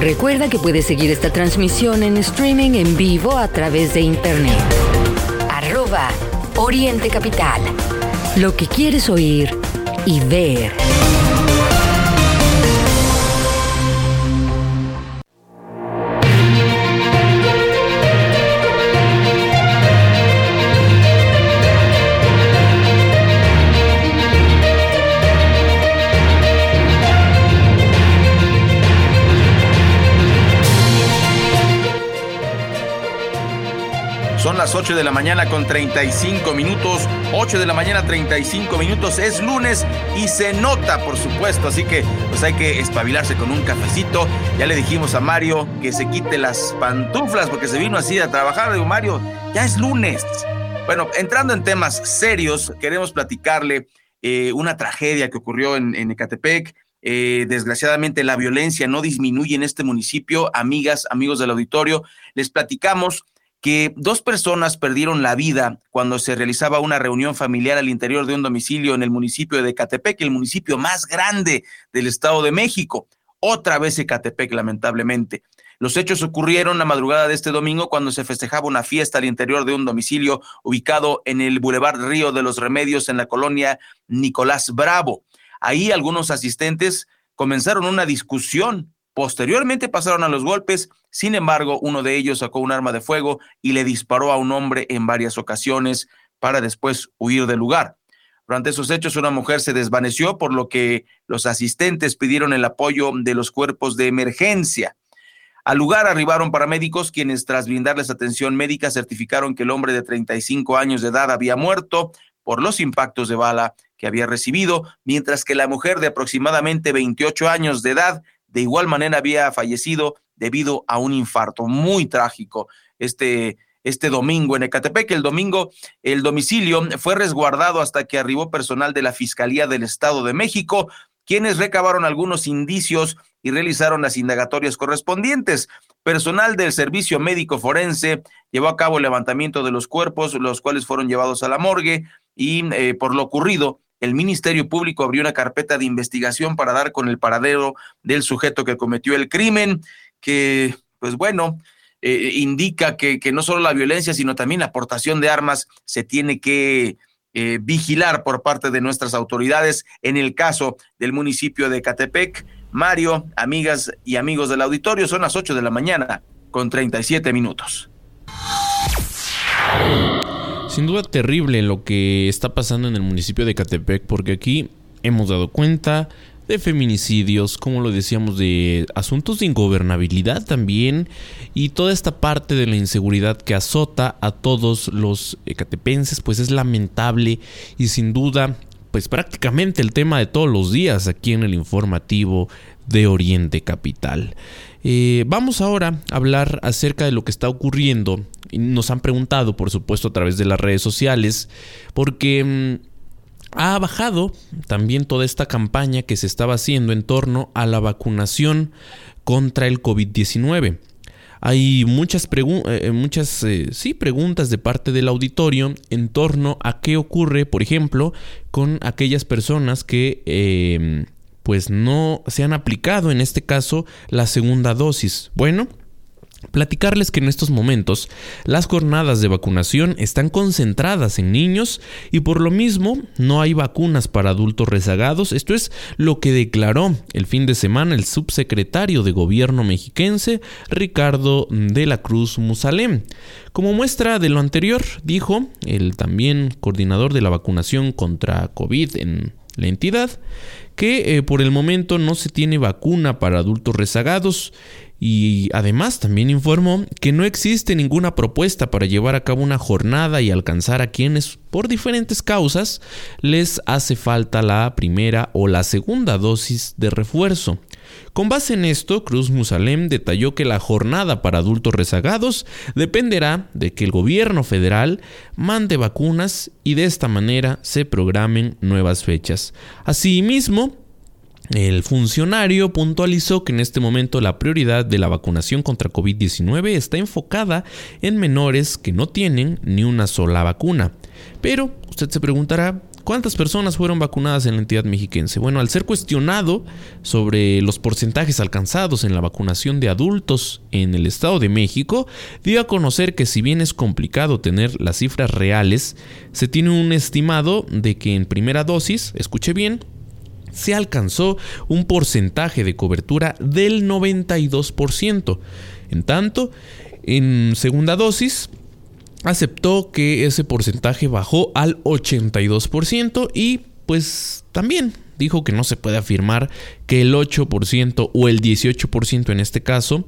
Recuerda que puedes seguir esta transmisión en streaming en vivo a través de internet. Arroba Oriente Capital. Lo que quieres oír y ver. 8 de la mañana con 35 minutos. 8 de la mañana 35 minutos. Es lunes y se nota, por supuesto. Así que pues hay que espabilarse con un cafecito. Ya le dijimos a Mario que se quite las pantuflas porque se vino así a trabajar. Digo, Mario, ya es lunes. Bueno, entrando en temas serios, queremos platicarle eh, una tragedia que ocurrió en, Ecatepec. Eh, desgraciadamente la violencia no disminuye en este municipio. Amigas, amigos del auditorio, les platicamos que dos personas perdieron la vida cuando se realizaba una reunión familiar al interior de un domicilio en el municipio de Ecatepec, el municipio más grande del Estado de México. Otra vez Ecatepec, lamentablemente. Los hechos ocurrieron la madrugada de este domingo cuando se festejaba una fiesta al interior de un domicilio ubicado en el Boulevard Río de los Remedios en la colonia Nicolás Bravo. Ahí algunos asistentes comenzaron una discusión Posteriormente pasaron a los golpes, sin embargo, uno de ellos sacó un arma de fuego y le disparó a un hombre en varias ocasiones para después huir del lugar. Durante esos hechos, una mujer se desvaneció, por lo que los asistentes pidieron el apoyo de los cuerpos de emergencia. Al lugar arribaron paramédicos quienes tras brindarles atención médica certificaron que el hombre de 35 años de edad había muerto por los impactos de bala que había recibido, mientras que la mujer de aproximadamente 28 años de edad de igual manera había fallecido debido a un infarto muy trágico. Este, este domingo en Ecatepec, el domingo, el domicilio fue resguardado hasta que arribó personal de la Fiscalía del Estado de México, quienes recabaron algunos indicios y realizaron las indagatorias correspondientes. Personal del Servicio Médico Forense llevó a cabo el levantamiento de los cuerpos, los cuales fueron llevados a la morgue y eh, por lo ocurrido el Ministerio Público abrió una carpeta de investigación para dar con el paradero del sujeto que cometió el crimen, que, pues bueno, eh, indica que, no solo la violencia, sino también la aportación de armas se tiene que eh, vigilar por parte de nuestras autoridades. En el caso del municipio de Catepec, Mario, amigas y amigos del auditorio, son las 8 de la mañana con 37 minutos. Sin duda terrible lo que está pasando en el municipio de Catepec, porque aquí hemos dado cuenta de feminicidios, como lo decíamos, de asuntos de ingobernabilidad también, y toda esta parte de la inseguridad que azota a todos los catepenses, pues es lamentable y sin duda, pues prácticamente el tema de todos los días aquí en el informativo de Oriente Capital. Eh, vamos ahora a hablar acerca de lo que está ocurriendo. Nos han preguntado, por supuesto, a través de las redes sociales, porque mm, ha bajado también toda esta campaña que se estaba haciendo en torno a la vacunación contra el COVID-19. Hay muchas, eh, muchas eh, sí, preguntas de parte del auditorio en torno a qué ocurre, por ejemplo, con aquellas personas que pues no se han aplicado en este caso la segunda dosis. Bueno, Platicarles que en estos momentos las jornadas de vacunación están concentradas en niños y por lo mismo no hay vacunas para adultos rezagados. Esto es lo que declaró el fin de semana el subsecretario de gobierno mexiquense Ricardo de la Cruz Musalem. Como muestra de lo anterior, dijo el también coordinador de la vacunación contra COVID en la entidad, que eh, por el momento no se tiene vacuna para adultos rezagados y además también informó que no existe ninguna propuesta para llevar a cabo una jornada y alcanzar a quienes por diferentes causas les hace falta la primera o la segunda dosis de refuerzo. Con base en esto, Cruz Musalem detalló que la jornada para adultos rezagados dependerá de que el gobierno federal mande vacunas y de esta manera se programen nuevas fechas. Asimismo, El funcionario puntualizó que en este momento la prioridad de la vacunación contra COVID-19 está enfocada en menores que no tienen ni una sola vacuna. Pero usted se preguntará, ¿Cuántas personas fueron vacunadas en la entidad mexiquense? Bueno, al ser cuestionado sobre los porcentajes alcanzados en la vacunación de adultos en el Estado de México, dio a conocer que si bien es complicado tener las cifras reales, se tiene un estimado de que en primera dosis, escuche bien, se alcanzó un porcentaje de cobertura del 92%. En tanto, en segunda dosis, aceptó que ese porcentaje bajó al 82% y pues también dijo que no se puede afirmar que el 8% o el 18% en este caso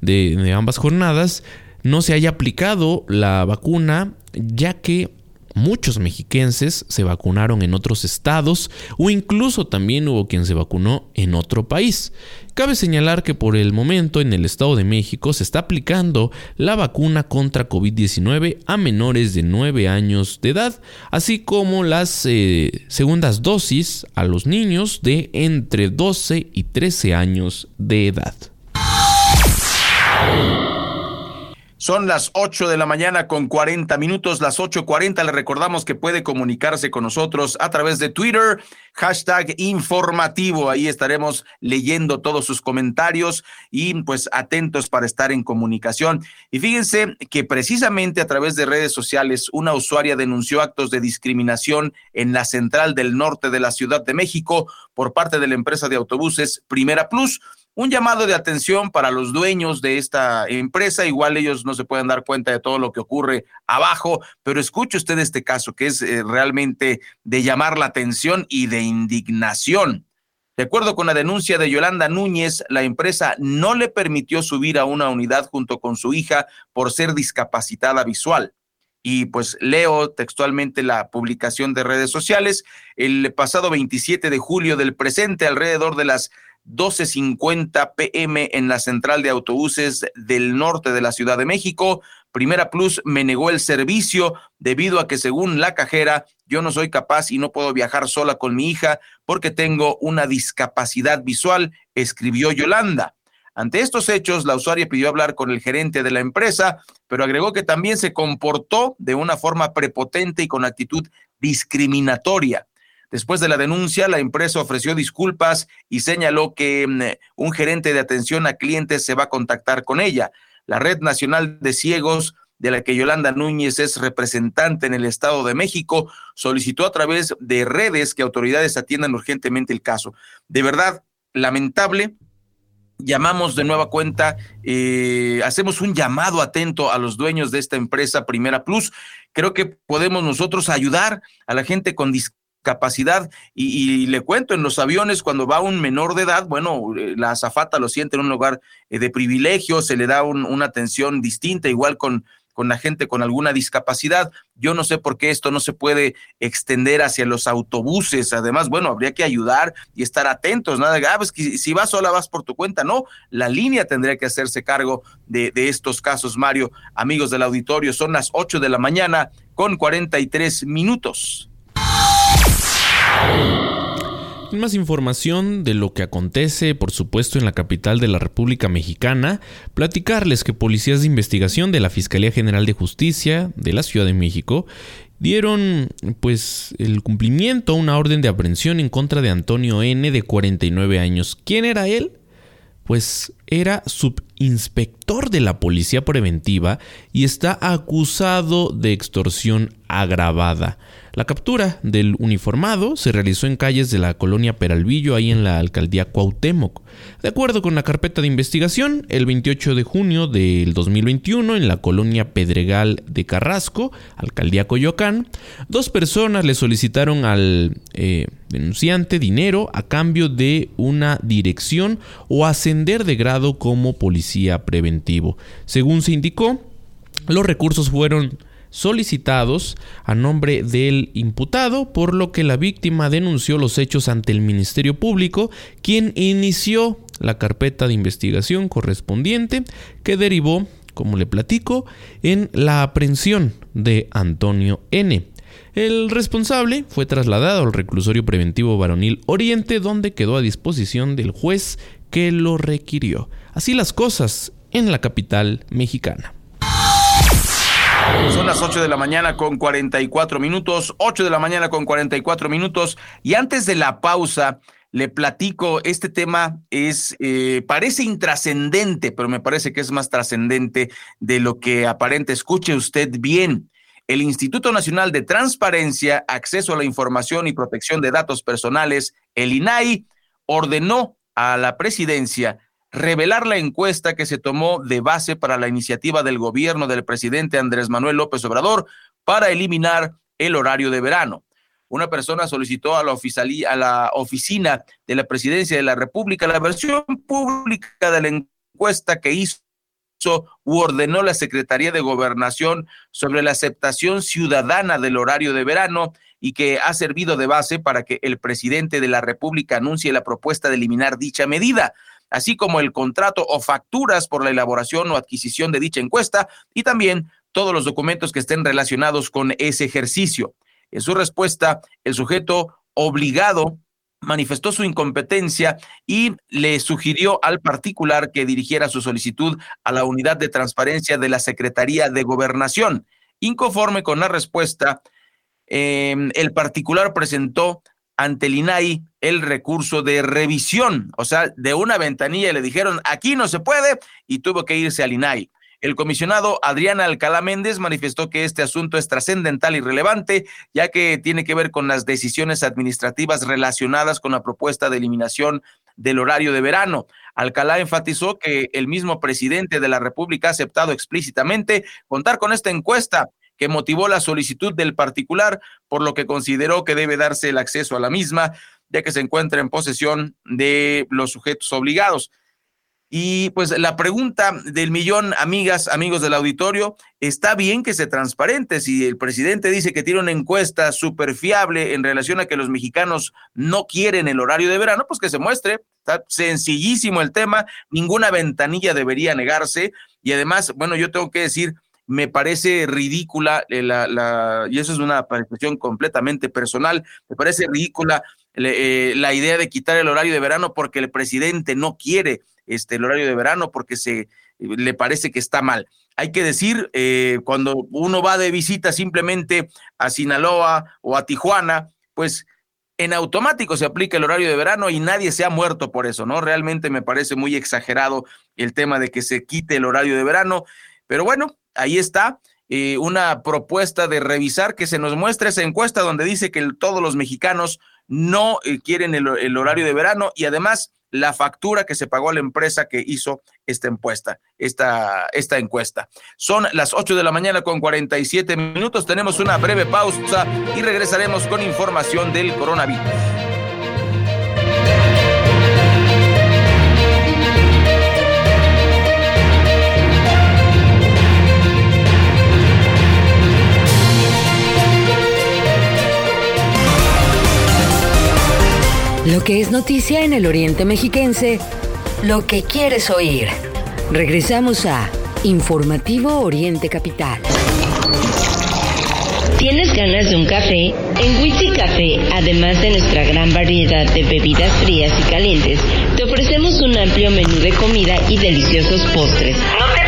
de, de, ambas jornadas no se haya aplicado la vacuna ya que Muchos mexiquenses se vacunaron en otros estados o incluso también hubo quien se vacunó en otro país. Cabe señalar que por el momento en el Estado de México se está aplicando la vacuna contra COVID-19 a menores de 9 años de edad, así como las eh, segundas dosis a los niños de entre 12 y 13 años de edad. Son las 8 de la mañana con 40 minutos, las 8.40. Le recordamos que puede comunicarse con nosotros a través de Twitter, hashtag informativo. Ahí estaremos leyendo todos sus comentarios y pues atentos para estar en comunicación. Y fíjense que precisamente a través de redes sociales una usuaria denunció actos de discriminación en la central del norte de la Ciudad de México por parte de la empresa de autobuses Primera Plus un llamado de atención para los dueños de esta empresa. Igual ellos no se pueden dar cuenta de todo lo que ocurre abajo, pero escuche usted este caso que es eh, realmente de llamar la atención y de indignación. De acuerdo con la denuncia de Yolanda Núñez, la empresa no le permitió subir a una unidad junto con su hija por ser discapacitada visual. Y pues leo textualmente la publicación de redes sociales. El pasado 27 de julio del presente, alrededor de las 12.50 pm en la central de autobuses del norte de la Ciudad de México. Primera Plus me negó el servicio debido a que según la cajera yo no soy capaz y no puedo viajar sola con mi hija porque tengo una discapacidad visual, escribió Yolanda. Ante estos hechos, la usuaria pidió hablar con el gerente de la empresa, pero agregó que también se comportó de una forma prepotente y con actitud discriminatoria. Después de la denuncia, la empresa ofreció disculpas y señaló que mm, un gerente de atención a clientes se va a contactar con ella. La Red Nacional de Ciegos, de la que Yolanda Núñez es representante en el Estado de México, solicitó a través de redes que autoridades atiendan urgentemente el caso. De verdad, lamentable, llamamos de nueva cuenta, eh, hacemos un llamado atento a los dueños de esta empresa Primera Plus. Creo que podemos nosotros ayudar a la gente con discapacidad capacidad. Y, le cuento, en los aviones, cuando va un menor de edad, bueno, eh, la azafata lo siente en un lugar eh, de privilegio, se le da una atención distinta, igual con, con la gente con alguna discapacidad. Yo no sé por qué esto no se puede extender hacia los autobuses. Además, bueno, habría que ayudar y estar atentos. Nada, ah, pues si vas sola vas por tu cuenta. No, la línea tendría que hacerse cargo de, de estos casos, Mario. Amigos del auditorio, son las 8 de la mañana con 43 minutos. Más información de lo que acontece, por supuesto, en la capital de la República Mexicana, platicarles que policías de investigación de la Fiscalía General de Justicia de la Ciudad de México dieron pues el cumplimiento a una orden de aprehensión en contra de Antonio N de 49 años. ¿Quién era él? Pues era subinspector de la policía preventiva y está acusado de extorsión agravada. La captura del uniformado se realizó en calles de la colonia Peralvillo, ahí en la alcaldía Cuauhtémoc. De acuerdo con la carpeta de investigación, el 28 de junio del 2021, en la colonia Pedregal de Carrasco, alcaldía Coyoacán, dos personas le solicitaron al eh, denunciante dinero a cambio de una dirección o ascender de grado como policía preventivo. Según se indicó, los recursos fueron solicitados a nombre del imputado, por lo que la víctima denunció los hechos ante el Ministerio Público, quien inició la carpeta de investigación correspondiente que derivó, como le platico, en la aprehensión de Antonio N. El responsable fue trasladado al reclusorio preventivo varonil Oriente donde quedó a disposición del juez que lo requirió. Así las cosas en la capital mexicana. Son las 8 de la mañana con 44 minutos, 8 de la mañana con 44 minutos. Y antes de la pausa, le platico, este tema es, eh, parece intrascendente, pero me parece que es más trascendente de lo que aparente. Escuche usted bien. El Instituto Nacional de Transparencia, Acceso a la Información y Protección de Datos Personales, el INAI, ordenó a la presidencia revelar la encuesta que se tomó de base para la iniciativa del gobierno del presidente Andrés Manuel López Obrador para eliminar el horario de verano. Una persona solicitó a la, a la oficina de la presidencia de la República la versión pública de la encuesta que hizo u ordenó la Secretaría de Gobernación sobre la aceptación ciudadana del horario de verano y que ha servido de base para que el presidente de la República anuncie la propuesta de eliminar dicha medida así como el contrato o facturas por la elaboración o adquisición de dicha encuesta y también todos los documentos que estén relacionados con ese ejercicio. En su respuesta, el sujeto obligado manifestó su incompetencia y le sugirió al particular que dirigiera su solicitud a la unidad de transparencia de la Secretaría de Gobernación. Inconforme con la respuesta, em, el particular presentó ante el INAI el recurso de revisión, o sea, de una ventanilla le dijeron, aquí no se puede, y tuvo que irse al INAI. El comisionado Adriana Alcalá Méndez manifestó que este asunto es trascendental y relevante, ya que tiene que ver con las decisiones administrativas relacionadas con la propuesta de eliminación del horario de verano. Alcalá enfatizó que el mismo presidente de la República ha aceptado explícitamente contar con esta encuesta que motivó la solicitud del particular, por lo que consideró que debe darse el acceso a la misma, ya que se encuentra en posesión de los sujetos obligados. Y pues la pregunta del millón, amigas, amigos del auditorio, está bien que se transparente. Si el presidente dice que tiene una encuesta súper fiable en relación a que los mexicanos no quieren el horario de verano, pues que se muestre. Está sencillísimo el tema, ninguna ventanilla debería negarse. Y además, bueno, yo tengo que decir, me parece ridícula, eh, la, la, y eso es una apreciación completamente personal, me parece ridícula eh, la idea de quitar el horario de verano porque el presidente no quiere este, el horario de verano porque se le parece que está mal. Hay que decir, eh, cuando uno va de visita simplemente a Sinaloa o a Tijuana, pues en automático se aplica el horario de verano y nadie se ha muerto por eso, ¿no? Realmente me parece muy exagerado el tema de que se quite el horario de verano, pero bueno, ahí está. Eh, una propuesta de revisar que se nos muestre esa encuesta donde dice que todos los mexicanos no eh, quieren el, horario de verano y además la factura que se pagó a la empresa que hizo esta encuesta, esta, esta encuesta. Son las 8 de la mañana con 47 minutos. Tenemos una breve pausa y regresaremos con información del coronavirus. Que es noticia en el Oriente Mexiquense, lo que quieres oír. Regresamos a Informativo Oriente Capital. ¿Tienes ganas de un café? En Witsi Café, además de nuestra gran variedad de bebidas frías y calientes, te ofrecemos un amplio menú de comida y deliciosos postres. No te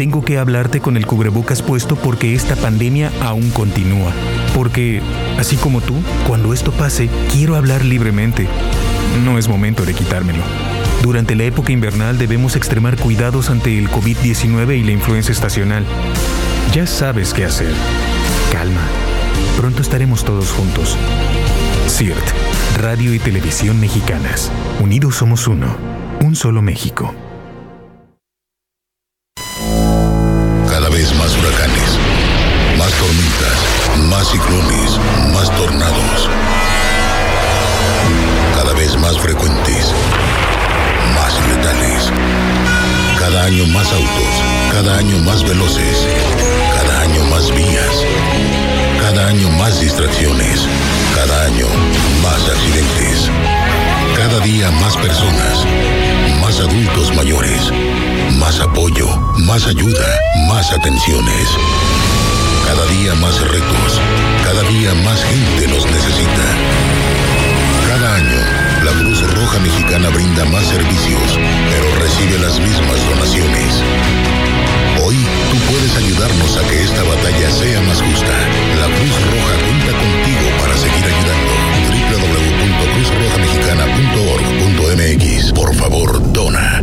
Tengo que hablarte con el cubrebocas puesto porque esta pandemia aún continúa. Porque, así como tú, cuando esto pase, quiero hablar libremente. No es momento de quitármelo. Durante la época invernal debemos extremar cuidados ante el COVID-19 y la influenza estacional. Ya sabes qué hacer. Calma. Pronto estaremos todos juntos. CIRT, Radio y Televisión Mexicanas. Unidos somos uno. Un solo México. Más huracanes, más tormentas, más ciclones, más tornados. Cada vez más frecuentes, más letales. Cada año más autos, cada año más veloces, cada año más vías, cada año más distracciones, cada año más accidentes. Cada día más personas, más adultos mayores, más apoyo, más ayuda, más atenciones. Cada día más retos, cada día más gente nos necesita. Cada año, la Cruz Roja Mexicana brinda más servicios, pero recibe las mismas donaciones. Hoy tú puedes ayudarnos a que esta batalla sea más justa. La Cruz Roja cuenta contigo para seguir ayudando. www.cruzrojamexicana.org.mx Por favor, dona.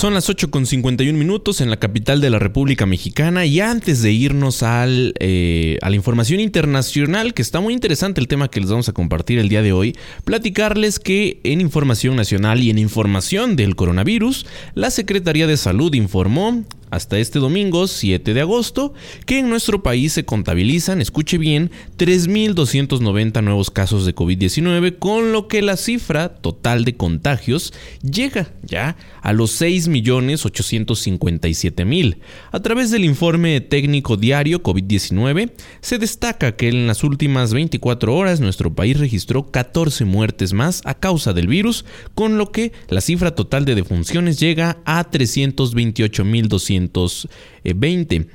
Son las 8 con 51 minutos en la capital de la República Mexicana y antes de irnos al, eh, a la información internacional, que está muy interesante el tema que les vamos a compartir el día de hoy, platicarles que en información nacional y en información del coronavirus, la Secretaría de Salud informó hasta este domingo 7 de agosto que en nuestro país se contabilizan, escuche bien, 3.290 nuevos casos de COVID-19, con lo que la cifra total de contagios llega ya a los 6.857.000. A través del informe técnico diario COVID-19, se destaca que en las últimas 24 horas nuestro país registró 14 muertes más a causa del virus, con lo que la cifra total de defunciones llega a 328.200 20.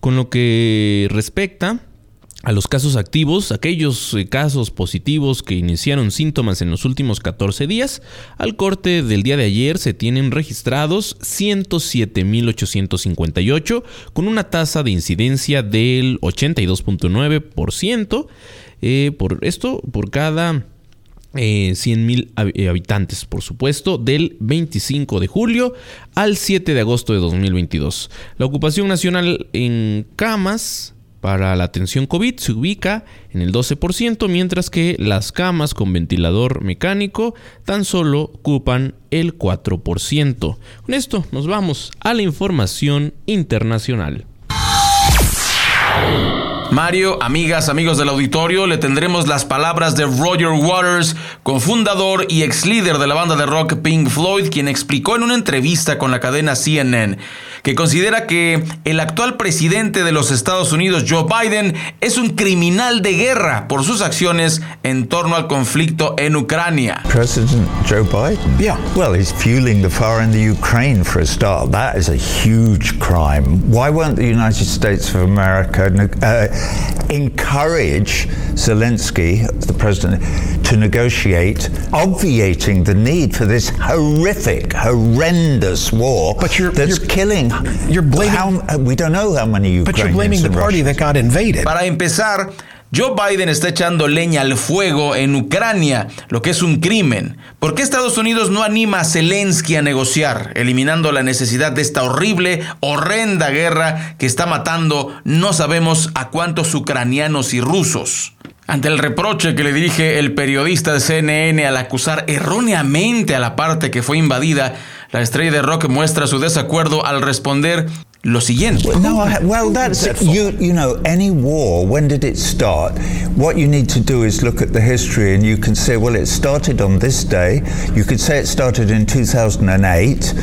Con lo que respecta a los casos activos, aquellos eh, casos positivos que iniciaron síntomas en los últimos 14 días, al corte del día de ayer se tienen registrados 107.858 con una tasa de incidencia del 82.9%. Eh, por esto, por cada eh, 100.000 eh, habitantes, por supuesto, del 25 de julio al 7 de agosto de 2022. La ocupación nacional en camas para la atención COVID se ubica en el 12%, mientras que las camas con ventilador mecánico tan solo ocupan el 4%. Con esto nos vamos a la información internacional. Mario, amigas, amigos del auditorio, le tendremos las palabras de Roger Waters, cofundador y ex líder de la banda de rock Pink Floyd, quien explicó en una entrevista con la cadena CNN que considera que el actual presidente de los Estados Unidos, Joe Biden, es un criminal de guerra por sus acciones en torno al conflicto en Ucrania. President Joe Biden? Yeah. Well, he's fueling the fire in the Ukraine for a start. That is a huge crime. Why won't the United States of America uh, encourage Zelensky, the president, to negotiate, obviating the need for this horrific, horrendous war but you're, that's you're, killing. You're blaming. How, we don't know how many Ukrainians. But you're blaming the party that got invaded. Para empezar. Joe Biden está echando leña al fuego en Ucrania, lo que es un crimen. ¿Por qué Estados Unidos no anima a Zelensky a negociar, eliminando la necesidad de esta horrible, horrenda guerra que está matando no sabemos a cuántos ucranianos y rusos? Ante el reproche que le dirige el periodista de CNN al acusar erróneamente a la parte que fue invadida, la estrella de rock muestra su desacuerdo al responder lo siguiente. No, I, well, that's you. You know, any war. When did it start? What you need to do is look at the history, and you can say, well, it started on this day. You could say it started in 2008.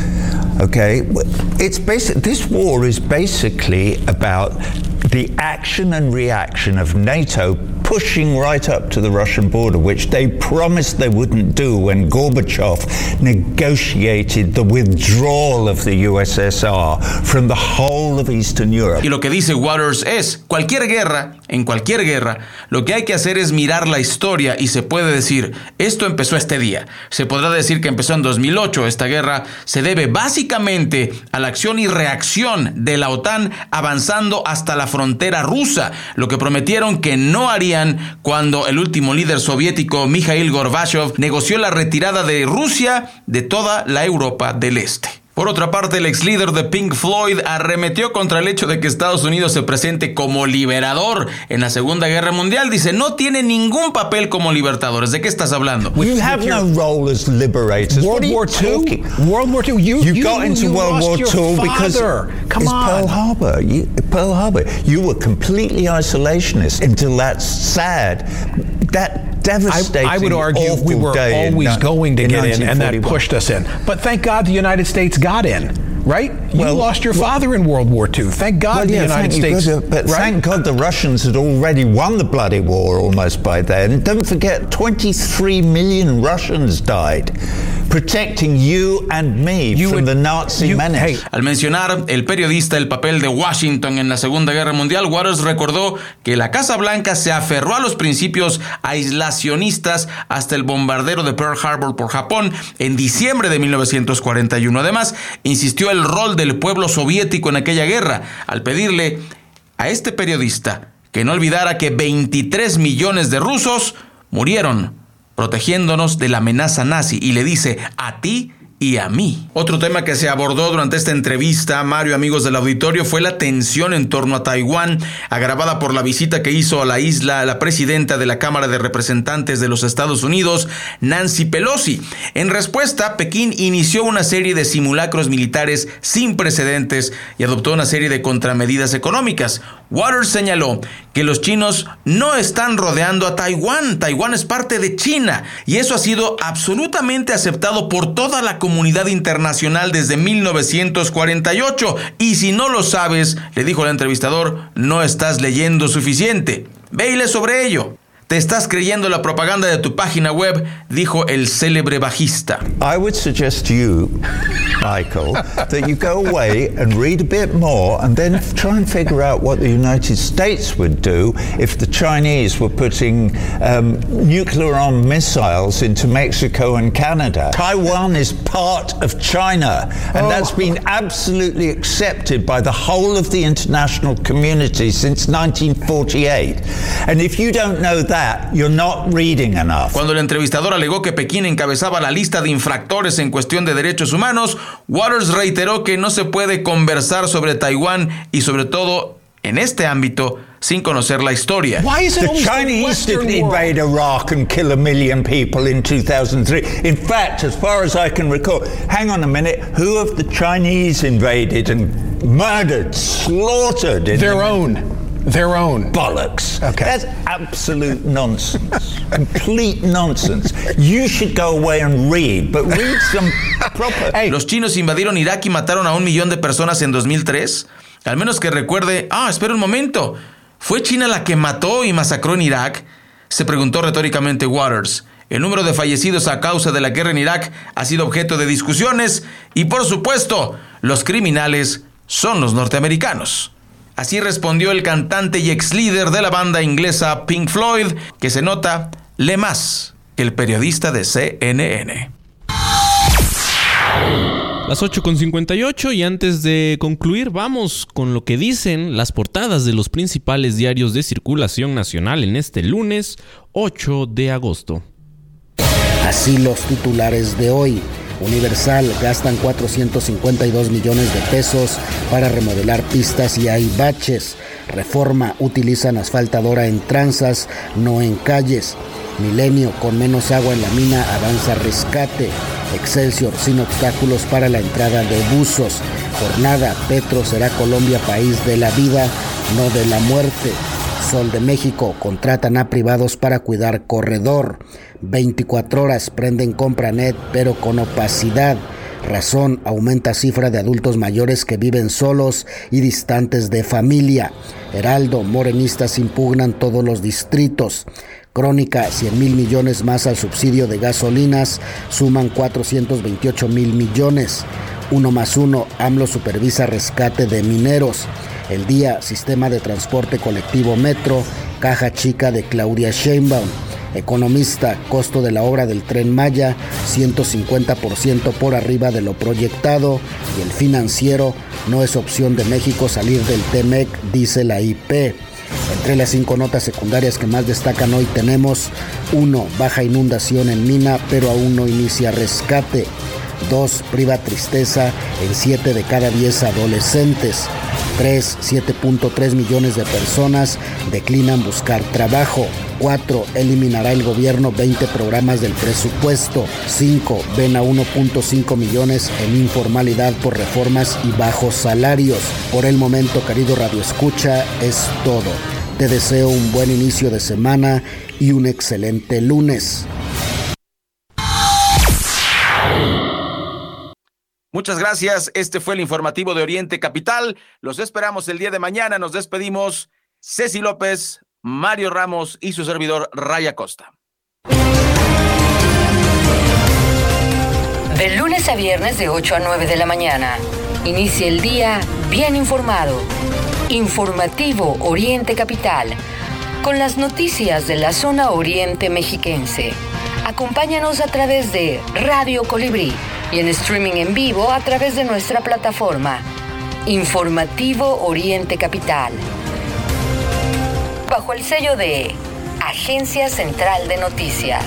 Okay, it's basic. This war is basically about the action and reaction of NATO pushing right up to the Russian border, which they promised they wouldn't do when Gorbachev negotiated the withdrawal of the USSR from the whole of Eastern Europe. Y lo que dice Waters es, cualquier guerra, en cualquier guerra, lo que hay que hacer es mirar la historia y se puede decir, esto empezó este día. Se podrá decir que empezó en 2008. Esta guerra se debe básicamente a la acción y reacción de la OTAN avanzando hasta la frontera rusa, lo que prometieron que no harían cuando el último líder soviético, Mikhail Gorbachev, negoció la retirada de Rusia de toda la Europa del Este. Por otra parte, el ex líder de Pink Floyd arremetió contra el hecho de que Estados Unidos se presente como liberador en la Segunda Guerra Mundial. Dice, no tiene ningún papel como libertadores. ¿De qué estás hablando? You have no role as liberators. World War II. World War II. You, you, you got into you World War II because Come it's on. Pearl Harbor. You, Pearl Harbor. You were completely isolationist until that sad, that devastating. I, I would argue awful we were always in, going to get in, and that 1941. pushed us in. But thank God the United States got in, right? You Well, lost your father in World War II. Thank God Well, the yeah, United States. But right? thank God the Russians had already won the bloody war almost by then. Don't forget, 23 million Russians died protecting you and me from the Nazi menace. Al mencionar el periodista el papel de Washington en la Segunda Guerra Mundial, Waters recordó que la Casa Blanca se aferró a los principios aislacionistas hasta el bombardero de Pearl Harbor por Japón en diciembre de 1941. Además, insistió el rol del pueblo soviético en aquella guerra al pedirle a este periodista que no olvidara que 23 millones de rusos murieron protegiéndonos de la amenaza nazi. Y le dice a ti y a mí. Otro tema que se abordó durante esta entrevista, Mario, amigos del auditorio, fue la tensión en torno a Taiwán, agravada por la visita que hizo a la isla la presidenta de la Cámara de Representantes de los Estados Unidos, Nancy Pelosi. En respuesta, Pekín inició una serie de simulacros militares sin precedentes y adoptó una serie de contramedidas económicas. Waters señaló que los chinos no están rodeando a Taiwán. Taiwán es parte de China y eso ha sido absolutamente aceptado por toda la comunidad internacional desde 1948. Y si no lo sabes, le dijo el entrevistador, no estás leyendo suficiente. Ve y lee sobre ello. Te estás creyendo la propaganda de tu página web, dijo el célebre bajista. I would suggest to you, Michael, that you go away and read a bit more and then try and figure out what the United States would do if the Chinese were putting um, nuclear armed missiles into Mexico and Canada. Taiwan is part of China, and that's been absolutely accepted by the whole of the international community since 1948. And if you don't know that, you're not reading enough. Cuando el entrevistador alegó que Pekín encabezaba la lista de infractores en cuestión de derechos humanos, Waters reiteró que no se puede conversar sobre Taiwán y sobre todo en este ámbito sin conocer la historia. the Chinese didn't invade Iraq and kill a million people in 2003. In fact, as far as I can recall, hang on a minute, who have the Chinese invaded and murdered, slaughtered? In Their own. Their own. Bollocks. Okay. That's absolute nonsense. Complete nonsense. You should go away and read, but read some proper. Los chinos invadieron Irak y mataron a un millón de personas en 2003. Al menos que recuerde, ah, espera un momento. ¿Fue China la que mató y masacró en Irak? Se preguntó retóricamente Waters. El número de fallecidos a causa de la guerra en Irak ha sido objeto de discusiones y por supuesto, los criminales son los norteamericanos. Así respondió el cantante y ex líder de la banda inglesa Pink Floyd, que se nota lee más que el periodista de CNN. Las 8.58 y antes de concluir vamos con lo que dicen las portadas de los principales diarios de circulación nacional en este lunes 8 de agosto. Así los titulares de hoy. Universal gastan 452 millones de pesos para remodelar pistas y hay baches. Reforma utilizan asfaltadora en tranzas, no en calles. Milenio con menos agua en la mina avanza rescate. Excelsior sin obstáculos para la entrada de buzos. Jornada, Petro será Colombia país de la vida, no de la muerte. Sol de México contratan a privados para cuidar corredor. 24 horas prenden Compranet pero con opacidad. Razón aumenta cifra de adultos mayores que viven solos y distantes de familia. Heraldo, morenistas impugnan todos los distritos. Crónica, 100 mil millones más al subsidio de gasolinas, suman 428 mil millones. Uno más uno, AMLO supervisa rescate de mineros. El día, sistema de transporte colectivo Metro, caja chica de Claudia Sheinbaum. Economista, costo de la obra del tren Maya, 150% por arriba de lo proyectado. Y el financiero, no es opción de México salir del TEMEC, dice la IP. Entre las cinco notas secundarias que más destacan hoy tenemos 1. Baja inundación en mina, pero aún no inicia rescate. 2. Priva tristeza en 7 de cada 10 adolescentes. 3. 7.3 millones de personas declinan buscar trabajo. 4. Eliminará el gobierno 20 programas del presupuesto. 5. Ven a 1.5 millones en informalidad por reformas y bajos salarios. Por el momento, querido Radio Escucha, es todo. Te deseo un buen inicio de semana y un excelente lunes. Muchas gracias. Este fue el informativo de Oriente Capital. Los esperamos el día de mañana. Nos despedimos. Ceci López, Mario Ramos y su servidor Raya Costa. De lunes a viernes de 8 a 9 de la mañana. Inicia el día bien informado. Informativo Oriente Capital. Con las noticias de la zona oriente mexiquense. Acompáñanos a través de Radio Colibrí y en streaming en vivo a través de nuestra plataforma. Informativo Oriente Capital. Bajo el sello de Agencia Central de Noticias.